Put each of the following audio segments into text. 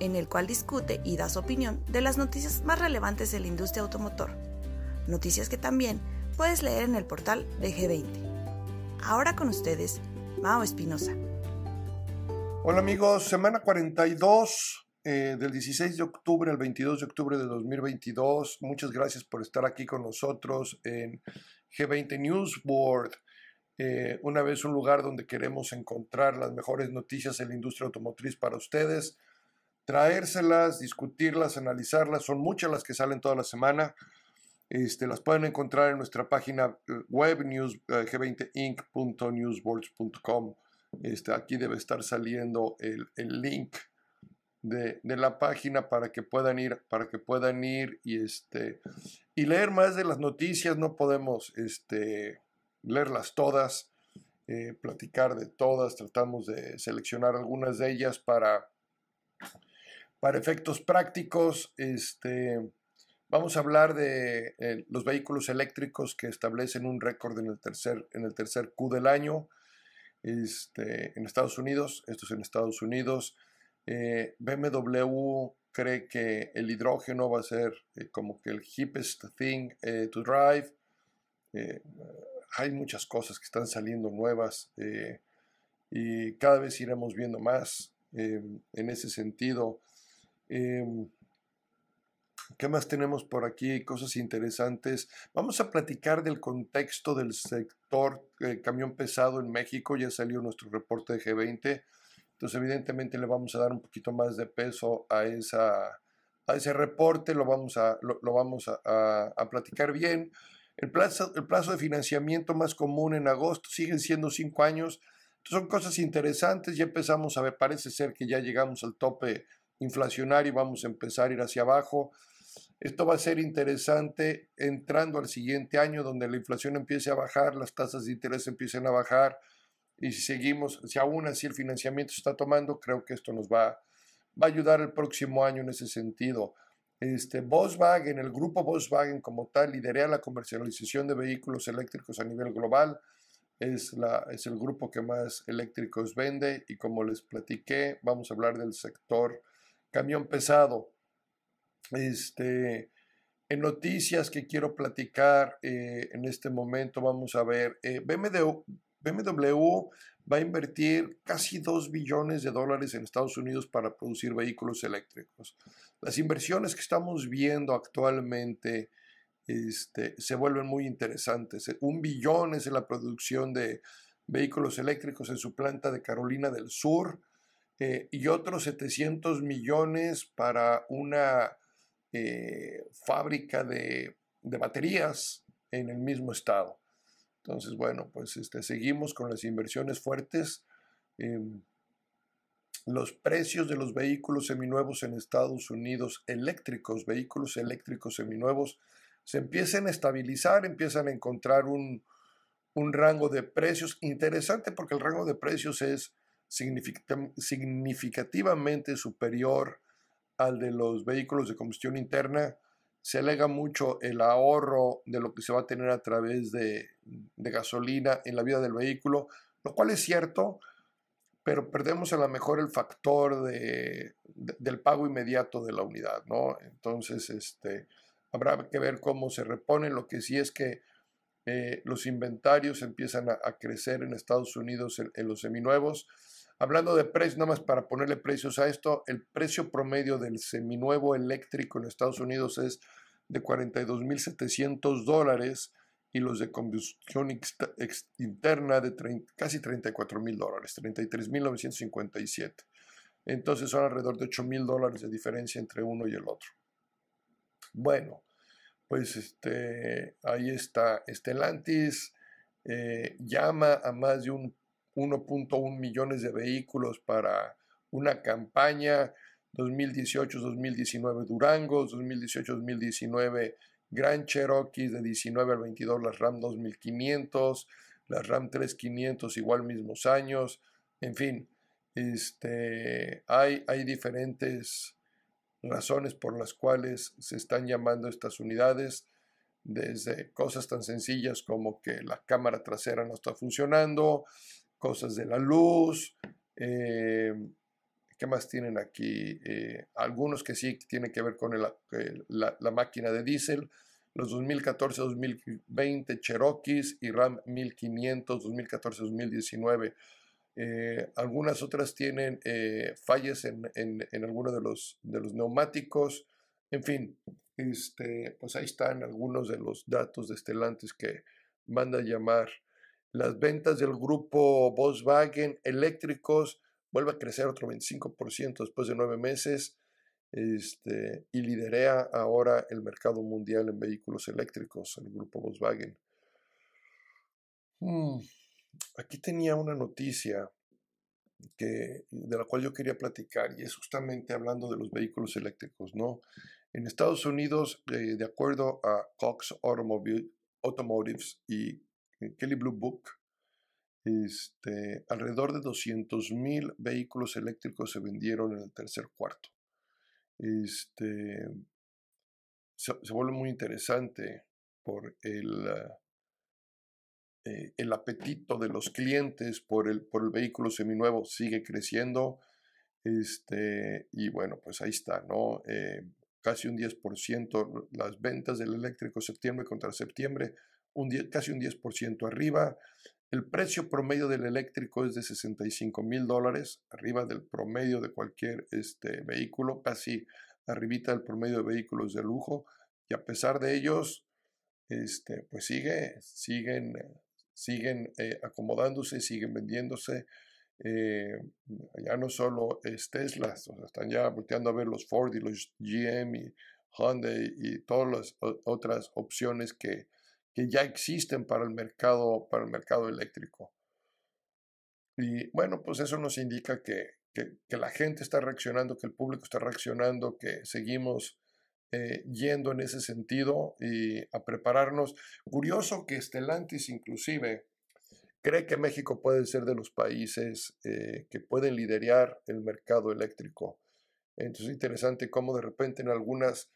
en el cual discute y da su opinión de las noticias más relevantes de la industria automotor. Noticias que también puedes leer en el portal de G20. Ahora con ustedes, Mao Espinosa. Hola amigos, semana 42 eh, del 16 de octubre al 22 de octubre de 2022. Muchas gracias por estar aquí con nosotros en G20 News Board. Eh, una vez un lugar donde queremos encontrar las mejores noticias en la industria automotriz para ustedes traérselas, discutirlas, analizarlas. Son muchas las que salen toda la semana. Este, las pueden encontrar en nuestra página eh, web news, eh, g20inc.newsboards.com. Este, aquí debe estar saliendo el, el link de, de, la página para que puedan ir, para que puedan ir y, este, y leer más de las noticias. No podemos este, leerlas todas, eh, platicar de todas. Tratamos de seleccionar algunas de ellas para para efectos prácticos, este, vamos a hablar de eh, los vehículos eléctricos que establecen un récord en el tercer, en el tercer Q del año este, en Estados Unidos. Esto es en Estados Unidos. Eh, BMW cree que el hidrógeno va a ser eh, como que el hippest thing to drive. hay muchas cosas que están saliendo nuevas y cada vez iremos viendo más en ese sentido. Em, ¿Qué más tenemos por aquí? Cosas interesantes. Vamos a platicar del contexto del sector eh, camión pesado en México. Ya salió nuestro reporte de G20. Entonces, evidentemente, le vamos a dar un poquito más de peso a, esa, a ese reporte. Lo vamos a, lo, vamos a, a, platicar bien. El plazo, el plazo de financiamiento más común en agosto siguen siendo cinco años. Entonces, son cosas interesantes. Ya empezamos a ver, parece ser que ya llegamos al tope inflacionario y vamos a empezar a ir hacia abajo. Esto va a ser interesante entrando al siguiente año donde la inflación empiece a bajar, las tasas de interés empiecen a bajar y si seguimos, si aún así el financiamiento está tomando, creo que esto nos va, va a ayudar el próximo año en ese sentido. Este, Volkswagen, el grupo Volkswagen como tal, lidera la comercialización de vehículos eléctricos a nivel global. Es, la, es el grupo que más eléctricos vende y como les platiqué, vamos a hablar del sector camión pesado. Este, en noticias que quiero platicar eh, en este momento, vamos a ver, eh, BMW, va a invertir casi 2 billones de dólares en Estados Unidos para producir vehículos eléctricos. Las inversiones que estamos viendo actualmente este, se vuelven muy interesantes. Un billón es en la producción de vehículos eléctricos en su planta de Carolina del Sur. Eh, y otros 700 millones para una eh, fábrica de, baterías en el mismo estado. Entonces, bueno, pues este, seguimos con las inversiones fuertes. Em, los precios de los vehículos seminuevos en Estados Unidos, eléctricos, vehículos eléctricos seminuevos, se empiezan a estabilizar, empiezan a encontrar un, un rango de precios interesante porque el rango de precios es significativamente superior al de los vehículos de combustión interna. Se alega mucho el ahorro de lo que se va a tener a través de, gasolina en la vida del vehículo, lo cual es cierto, pero perdemos a lo mejor el factor de, del pago inmediato de la unidad, ¿no? Entonces, este, habrá que ver cómo se repone. Lo que sí es que eh, los inventarios empiezan a, crecer en Estados Unidos en, en los seminuevos. Hablando de precios, nada más para ponerle precios a esto, el precio promedio del seminuevo eléctrico en Estados Unidos es de 42.700 dólares y los de combustión interna de casi 34.000 dólares, 33.957. Entonces son alrededor de 8.000 dólares de diferencia entre uno y el otro. Bueno, pues este, ahí está. Estelantis eh, llama a más de un 1.1 millones de vehículos para una campaña. 2018-2019 Durangos, 2018-2019 Grand Cherokee de 19 al 22 las RAM 2500, las RAM 3500 igual mismos años, en fin, este, hay, hay diferentes razones por las cuales se están llamando estas unidades, desde cosas tan sencillas como que la cámara trasera no está funcionando, cosas de la luz, eh, ¿qué más tienen aquí? Eh, algunos que sí tienen que ver con la, máquina de diésel, los 2014-2020 Cherokees y RAM 1500 2014-2019. Eh, algunas otras tienen fallas en, en, alguno de los, de los neumáticos. En fin, este, pues ahí están algunos de los datos de Estelantes que manda llamar. Las ventas del grupo Volkswagen eléctricos vuelve a crecer otro 25% después de nueve meses este, y liderea ahora el mercado mundial en vehículos eléctricos, el grupo Volkswagen. Mm, aquí tenía una noticia que, de la cual yo quería platicar y es justamente hablando de los vehículos eléctricos, ¿no? En Estados Unidos, eh, de acuerdo a Cox Automobile, Automotives y Kelly Blue Book, este, alrededor de 200.000 vehículos eléctricos se vendieron en el tercer cuarto. Este, se, vuelve muy interesante por el, eh, el apetito de los clientes por el, por el vehículo seminuevo sigue creciendo. Este, y bueno, pues ahí está, ¿no? casi un 10%, las ventas del eléctrico septiembre contra septiembre, casi un 10% arriba. El precio promedio del eléctrico es de 65 mil dólares, arriba del promedio de cualquier este, vehículo, casi arribita del promedio de vehículos de lujo. Y a pesar de ellos, este, pues sigue, siguen, siguen eh, acomodándose, siguen vendiéndose. Eh, ya no solo es Tesla, están ya volteando a ver los Ford y los GM y Honda y todas las otras opciones que, que ya existen para el mercado, para el mercado eléctrico. Y bueno, pues eso nos indica que, que, la gente está reaccionando, que el público está reaccionando, que seguimos eh, yendo en ese sentido y a prepararnos. Curioso que Stellantis inclusive cree que México puede ser de los países eh, que pueden liderar el mercado eléctrico. Entonces es interesante cómo de repente en algunas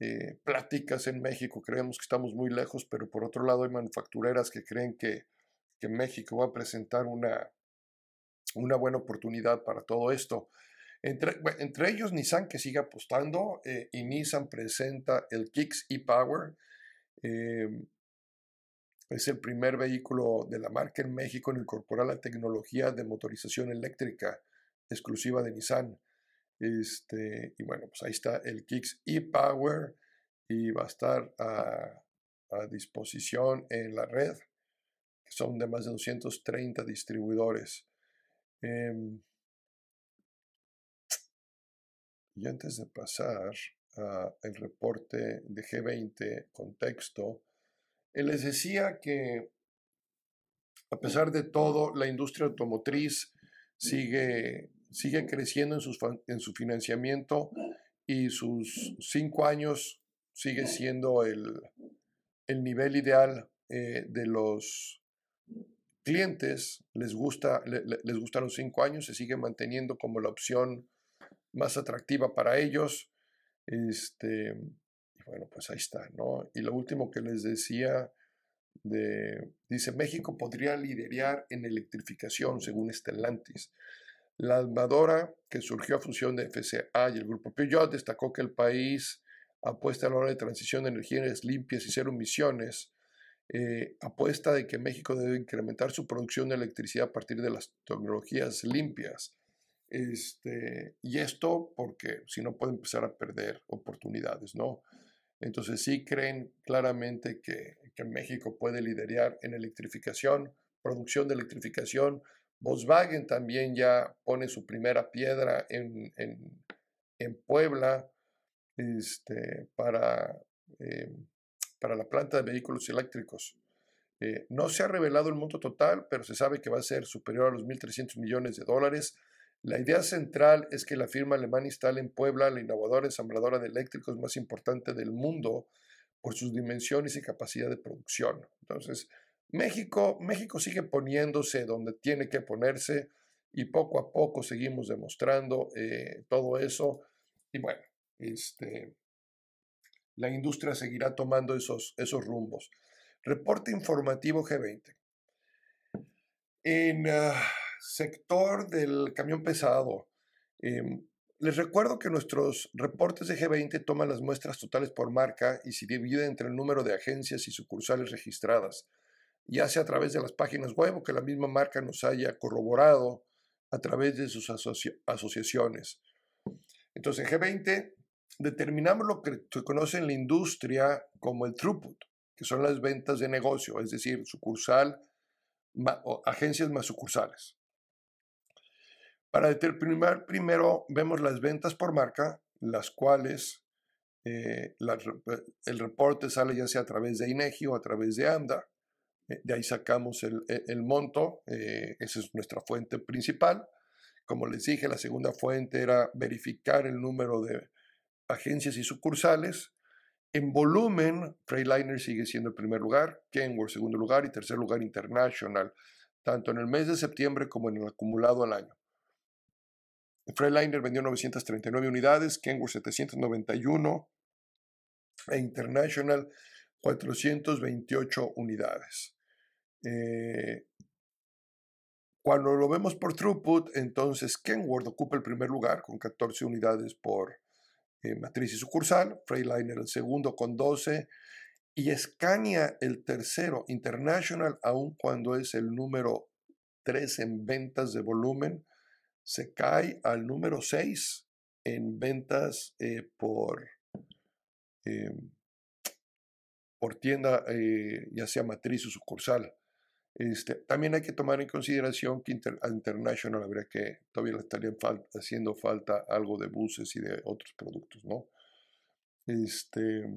eh, pláticas en México creemos que estamos muy lejos, pero por otro lado hay manufactureras que creen que, que México va a presentar una, una buena oportunidad para todo esto. Entre, entre ellos Nissan que sigue apostando eh, y Nissan presenta el Kicks e-Power. Es el primer vehículo de la marca en México en incorporar la tecnología de motorización eléctrica exclusiva de Nissan. Este, y bueno, pues ahí está el Kicks e-Power y va a estar a, disposición en la red, que son de más de 230 distribuidores. Em, y antes de pasar al reporte de G20 contexto, él les decía que a pesar de todo, la industria automotriz sigue, sigue creciendo en, en su financiamiento y sus cinco años sigue siendo el, nivel ideal eh, de los clientes. Les, gusta, les gustan los cinco años, se sigue manteniendo como la opción más atractiva para ellos. Este, bueno, pues ahí está, ¿no? Y lo último que les decía, de, dice, México podría liderar en electrificación, según Stellantis. La armadora que surgió a fusión de FCA y el grupo Peugeot destacó que el país apuesta a la hora de transición de energías limpias y cero emisiones, eh, apuesta de que México debe incrementar su producción de electricidad a partir de las tecnologías limpias. Este, y esto porque si no puede empezar a perder oportunidades, ¿no? Entonces sí creen claramente que, México puede liderar en electrificación, producción de electrificación. Volkswagen también ya pone su primera piedra en, Puebla este, para, eh, para, la planta de vehículos eléctricos. Eh, no se ha revelado el monto total, pero se sabe que va a ser superior a los 1.300 millones de dólares. La idea central es que la firma alemana instale en Puebla la innovadora ensambladora de eléctricos más importante del mundo por sus dimensiones y capacidad de producción. Entonces, México, México sigue poniéndose donde tiene que ponerse y poco a poco seguimos demostrando eh, todo eso. Y bueno, este, la industria seguirá tomando esos, esos rumbos. Reporte informativo G20. En ah, sector del camión pesado, em, les recuerdo que nuestros reportes de G20 toman las muestras totales por marca y se dividen entre el número de agencias y sucursales registradas, ya sea a través de las páginas web o que la misma marca nos haya corroborado a través de sus asociaciones. Entonces, en G20 determinamos lo que se conoce en la industria como el throughput, que son las ventas de negocio, es decir, sucursal, o agencias más sucursales. Para determinar primero vemos las ventas por marca, las cuales eh, el reporte sale ya sea a través de INEGI o a través de AMDA. Eh, de ahí sacamos el, el monto, eh, esa es nuestra fuente principal. Como les dije, la segunda fuente era verificar el número de agencias y sucursales. En volumen, Freightliner sigue siendo el primer lugar, Kenworth segundo lugar y tercer lugar International, tanto en el mes de septiembre como en el acumulado al año. Freightliner vendió 939 unidades, Kenworth 791 e International 428 unidades. Eh, cuando lo vemos por throughput, entonces Kenworth ocupa el primer lugar con 14 unidades por eh, matriz y sucursal, Freightliner el segundo con 12 y Scania el tercero, International, aun cuando es el número 3 en ventas de volumen, se cae al número 6 en ventas eh, por, em, por tienda, ya sea matriz o sucursal. Este, también hay que tomar en consideración que International habría que, todavía le estaría haciendo falta algo de buses y de otros productos, ¿no? Este,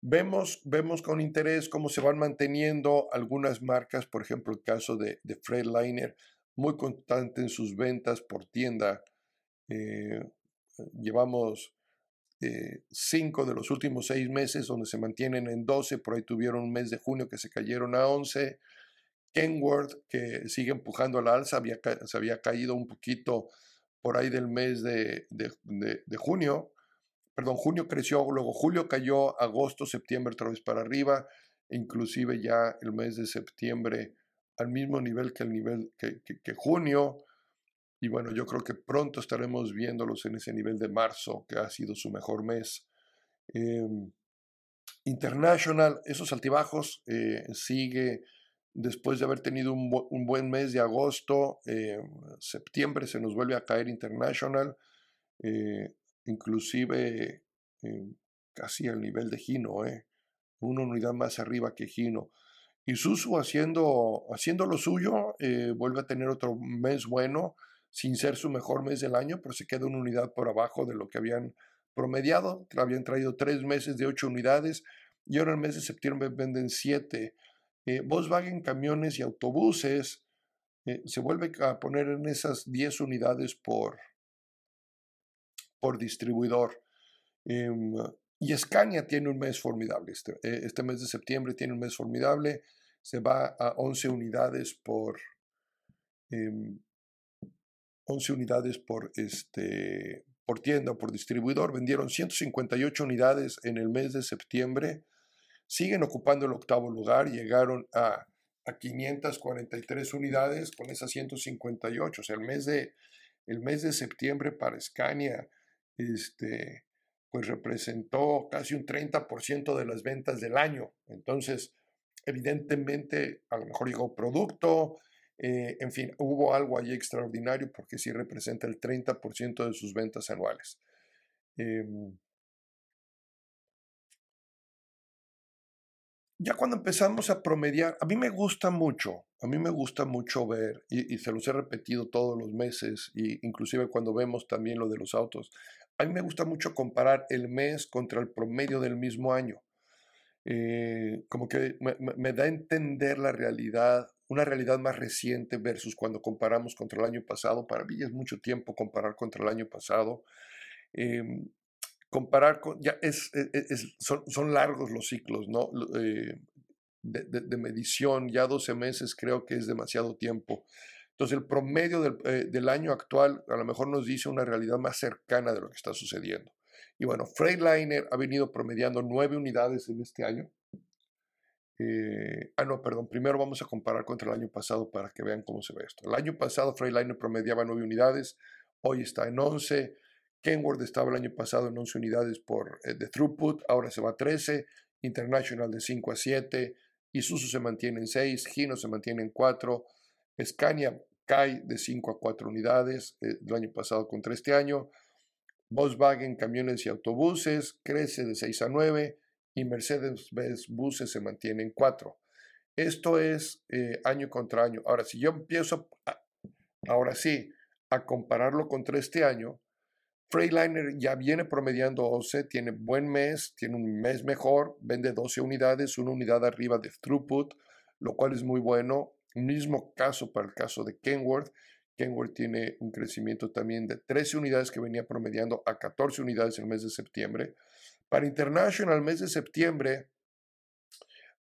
vemos, vemos con interés cómo se van manteniendo algunas marcas, por ejemplo, el caso de, de Freightliner, muy constante en sus ventas por tienda. Eh, llevamos eh, cinco de los últimos seis meses donde se mantienen en 12, por ahí tuvieron un mes de junio que se cayeron a 11. Kenworth, que sigue empujando a la alza, había, se había caído un poquito por ahí del mes de, de, junio. Perdón, junio creció, luego julio cayó, agosto, septiembre otra vez para arriba, inclusive ya el mes de septiembre al mismo nivel que el nivel que, que junio. Y bueno, yo creo que pronto estaremos viéndolos en ese nivel de marzo, que ha sido su mejor mes. Em, International, esos altibajos, eh, sigue después de haber tenido un, buen mes de agosto, em, septiembre se nos vuelve a caer International, eh, inclusive em, casi al nivel de Gino, eh, una unidad más arriba que Gino. Y Susu haciendo, haciendo lo suyo, vuelve a tener otro mes bueno, sin ser su mejor mes del año, pero se queda una unidad por abajo de lo que habían promediado. Habían traído tres meses de ocho unidades y ahora en el mes de septiembre venden siete. Eh, Volkswagen camiones y autobuses eh, se vuelve a poner en esas diez unidades por, por distribuidor. Em, y Scania tiene un mes formidable. Este, eh, este, mes de septiembre tiene un mes formidable. Se va a 11 unidades por, em, 11 unidades por, este, por tienda por distribuidor, vendieron 158 unidades en el mes de septiembre, siguen ocupando el octavo lugar, llegaron a, a 543 unidades con esas 158, o sea, el mes de, el mes de septiembre para Scania, este, pues representó casi un 30% de las ventas del año. Entonces, evidentemente, a lo mejor llegó producto, eh, en fin, hubo algo ahí extraordinario porque sí representa el 30% de sus ventas anuales. Em ya cuando empezamos a promediar, a mí me gusta mucho, a mí me gusta mucho ver, y, se los he repetido todos los meses, y inclusive cuando vemos también lo de los autos, a mí me gusta mucho comparar el mes contra el promedio del mismo año. Eh, como que me, me, da a entender la realidad una realidad más reciente versus cuando comparamos contra el año pasado. Para mí es mucho tiempo comparar contra el año pasado. Em, comparar con, ya es, e, e, son, largos los ciclos, ¿no? Eh, de, medición, ya 12 meses creo que es demasiado tiempo. Entonces el promedio del, eh, del, año actual a lo mejor nos dice una realidad más cercana de lo que está sucediendo. Y bueno, Freightliner ha venido promediando nueve unidades en este año. Eh, ah, no, perdón. Primero vamos a comparar contra el año pasado para que vean cómo se ve esto. El año pasado Freightliner promediaba nueve unidades, hoy está en 11. Kenworth estaba el año pasado en 11 unidades por, eh, de throughput, ahora se va a 13. International de 5 a 7. Isuzu se mantiene en 6. Gino se mantiene en 4. Scania cae de 5 a 4 unidades eh, del año pasado contra este año. Volkswagen camiones y autobuses crece de 6 a 9 y Mercedes-Benz buses se mantiene en 4. Esto es eh, año contra año. Ahora, si yo empiezo, ahora sí, a compararlo contra este año, Freightliner ya viene promediando 11, tiene buen mes, tiene un mes mejor, vende 12 unidades, una unidad arriba de throughput, lo cual es muy bueno. Mismo caso para el caso de Kenworth. Kenworth tiene un crecimiento también de 13 unidades que venía promediando a 14 unidades el mes de septiembre. Para International, el mes de septiembre,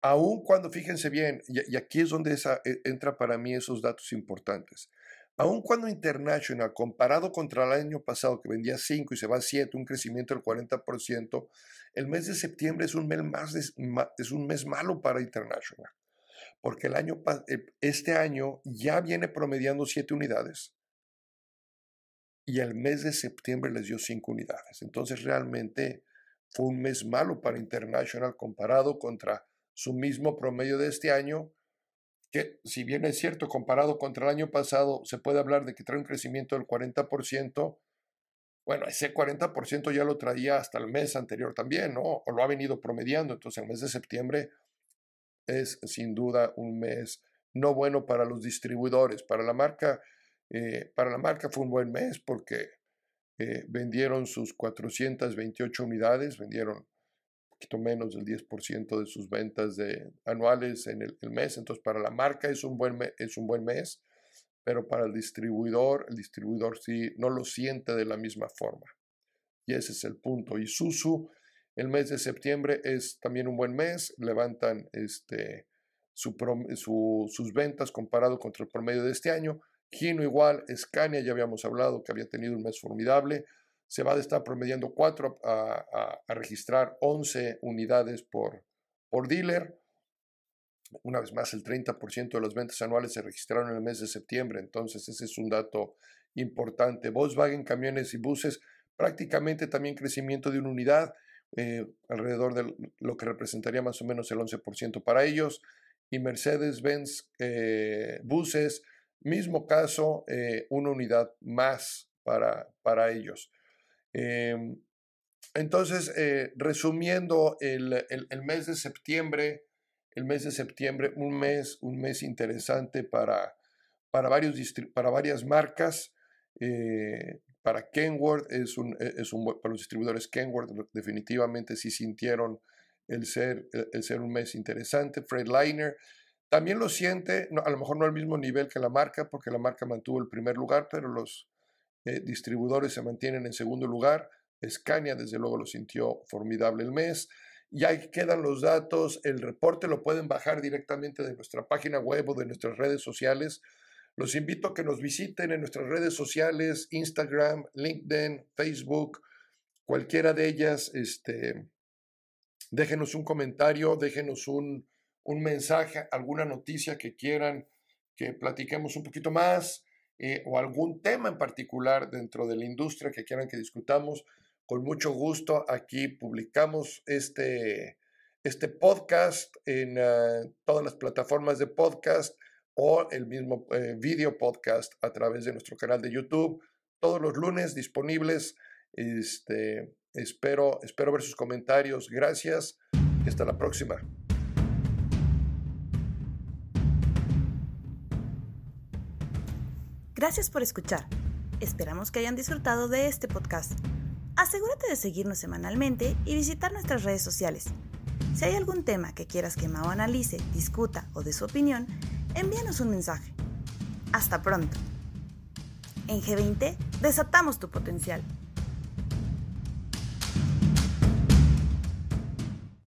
aun cuando, fíjense bien, y, aquí es donde esa, e, entra para mí esos datos importantes, aun cuando International, comparado contra el año pasado que vendía 5 y se va a 7, un crecimiento del 40%, el mes de septiembre es un mes, más es un mes malo para International, porque el año, eh, este año ya viene promediando 7 unidades y el mes de septiembre les dio 5 unidades. Entonces realmente fue un mes malo para International comparado contra su mismo promedio de este año, que si bien es cierto, comparado contra el año pasado, se puede hablar de que trae un crecimiento del 40%, bueno, ese 40% ya lo traía hasta el mes anterior también, ¿no? O lo ha venido promediando, entonces el mes de septiembre es sin duda un mes no bueno para los distribuidores, para la marca, eh, para la marca fue un buen mes porque eh, vendieron sus 428 unidades, vendieron un poquito menos del 10% de sus ventas anuales en el, mes. Entonces, para la marca es un, buen es un buen mes, pero para el distribuidor, el distribuidor sí no lo siente de la misma forma. Y ese es el punto. Y Susu, el mes de septiembre es también un buen mes, levantan este, su, sus ventas comparado contra el promedio de este año Gino igual, Scania ya habíamos hablado que había tenido un mes formidable, se va de estar promediando 4 a, registrar 11 unidades por, por dealer. Una vez más, el 30% de las ventas anuales se registraron en el mes de septiembre, entonces ese es un dato importante. Volkswagen, camiones y buses, prácticamente también crecimiento de una unidad, eh, alrededor de lo que representaría más o menos el 11% para ellos. Y Mercedes-Benz, eh, buses, Mismo caso, eh, una unidad más para, para ellos. Em, entonces, eh, resumiendo, el, mes de septiembre, el mes de septiembre, un mes, un mes interesante para, para, varios para varias marcas. Eh, para Kenworth es un, e, es un, para los distribuidores Kenworth definitivamente sí sintieron el ser, el ser un mes interesante. Freightliner también lo siente, a lo mejor no al mismo nivel que la marca, porque la marca mantuvo el primer lugar, pero los eh, distribuidores se mantienen en segundo lugar. Scania, desde luego, lo sintió formidable el mes. Y ahí quedan los datos. El reporte lo pueden bajar directamente de nuestra página web o de nuestras redes sociales. Los invito a que nos visiten en nuestras redes sociales, Instagram, LinkedIn, Facebook, cualquiera de ellas. Este, déjenos un comentario, déjenos un, un mensaje, alguna noticia que quieran que platiquemos un poquito más eh, o algún tema en particular dentro de la industria que quieran que discutamos, con mucho gusto aquí publicamos este, este podcast en ah, todas las plataformas de podcast o el mismo eh, video podcast a través de nuestro canal de YouTube. Todos los lunes disponibles. Este, espero, espero ver sus comentarios. Gracias hasta la próxima. Gracias por escuchar. Esperamos que hayan disfrutado de este podcast. Asegúrate de seguirnos semanalmente y visitar nuestras redes sociales. Si hay algún tema que quieras que Mao analice, discuta o dé su opinión, envíanos un mensaje. Hasta pronto. En G20 desatamos tu potencial.